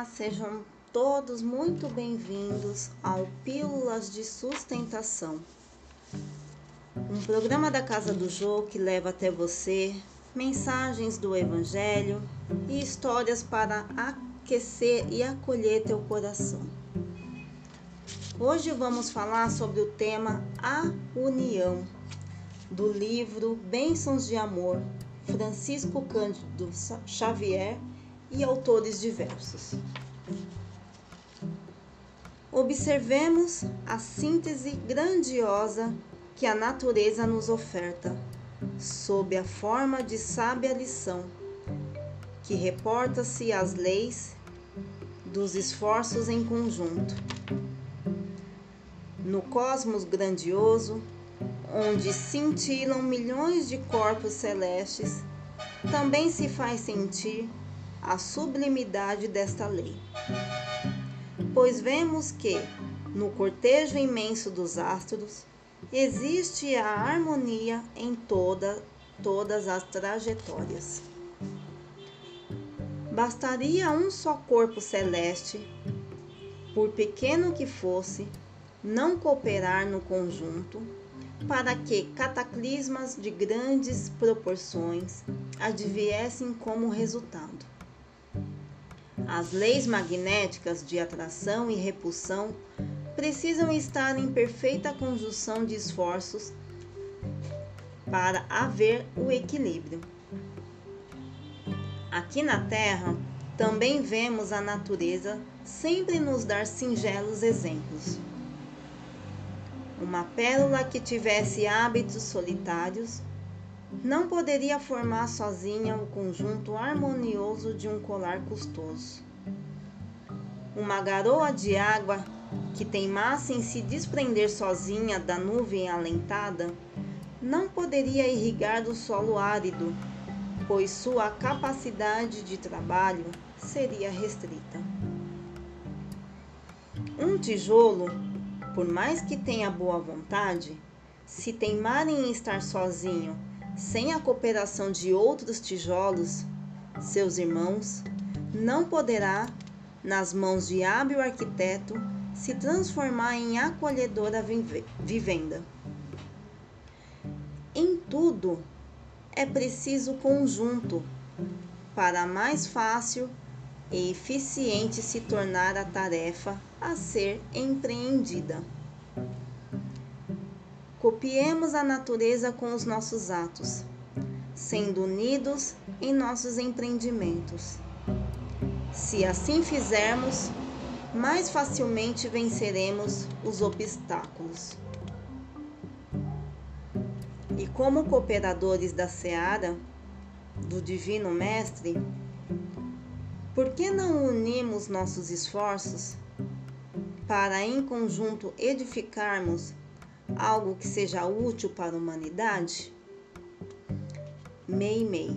Olá, sejam todos muito bem-vindos ao Pílulas de Sustentação, um programa da Casa do Jô que leva até você mensagens do Evangelho e histórias para aquecer e acolher teu coração. Hoje vamos falar sobre o tema A União, do livro Bênçãos de Amor, Francisco Cândido Xavier e autores diversos. Observemos a síntese grandiosa que a natureza nos oferta, sob a forma de sábia lição, que reporta-se às leis dos esforços em conjunto. No cosmos grandioso, onde cintilam milhões de corpos celestes, também se faz sentir a sublimidade desta lei. Pois vemos que, no cortejo imenso dos astros, existe a harmonia em toda, todas as trajetórias. Bastaria um só corpo celeste, por pequeno que fosse, não cooperar no conjunto, para que cataclismas de grandes proporções adviessem como resultado. As leis magnéticas de atração e repulsão precisam estar em perfeita conjunção de esforços para haver o equilíbrio. Aqui na Terra, também vemos a natureza sempre nos dar singelos exemplos. Uma pérola que tivesse hábitos solitários não poderia formar sozinha o conjunto harmonioso de um colar custoso. Uma garoa de água que teimasse em se desprender sozinha da nuvem alentada não poderia irrigar do solo árido, pois sua capacidade de trabalho seria restrita. Um tijolo, por mais que tenha boa vontade, se teimar em estar sozinho sem a cooperação de outros tijolos, seus irmãos, não poderá, nas mãos de hábil arquiteto, se transformar em acolhedora vivenda. Em tudo é preciso conjunto para mais fácil e eficiente se tornar a tarefa a ser empreendida. Copiemos a natureza com os nossos atos, sendo unidos em nossos empreendimentos. Se assim fizermos, mais facilmente venceremos os obstáculos. E como cooperadores da seara do Divino Mestre, por que não unimos nossos esforços para em conjunto edificarmos algo que seja útil para a humanidade? Mei Mei.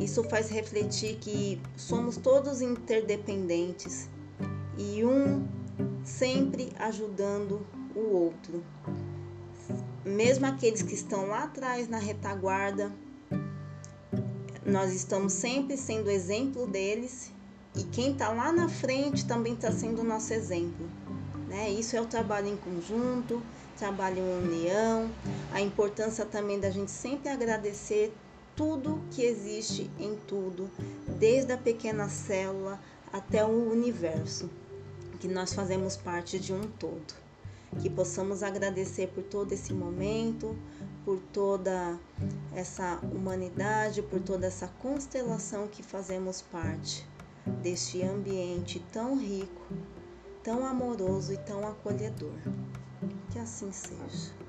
Isso faz refletir que somos todos interdependentes e um sempre ajudando o outro. Mesmo aqueles que estão lá atrás na retaguarda, nós estamos sempre sendo exemplo deles e quem está lá na frente também está sendo nosso exemplo. Né? Isso é o trabalho em conjunto, trabalho em união, a importância também da gente sempre agradecer tudo que existe em tudo, desde a pequena célula até o universo, que nós fazemos parte de um todo. Que possamos agradecer por todo esse momento, por toda essa humanidade, por toda essa constelação que fazemos parte deste ambiente tão rico tão amoroso e tão acolhedor. Que assim seja.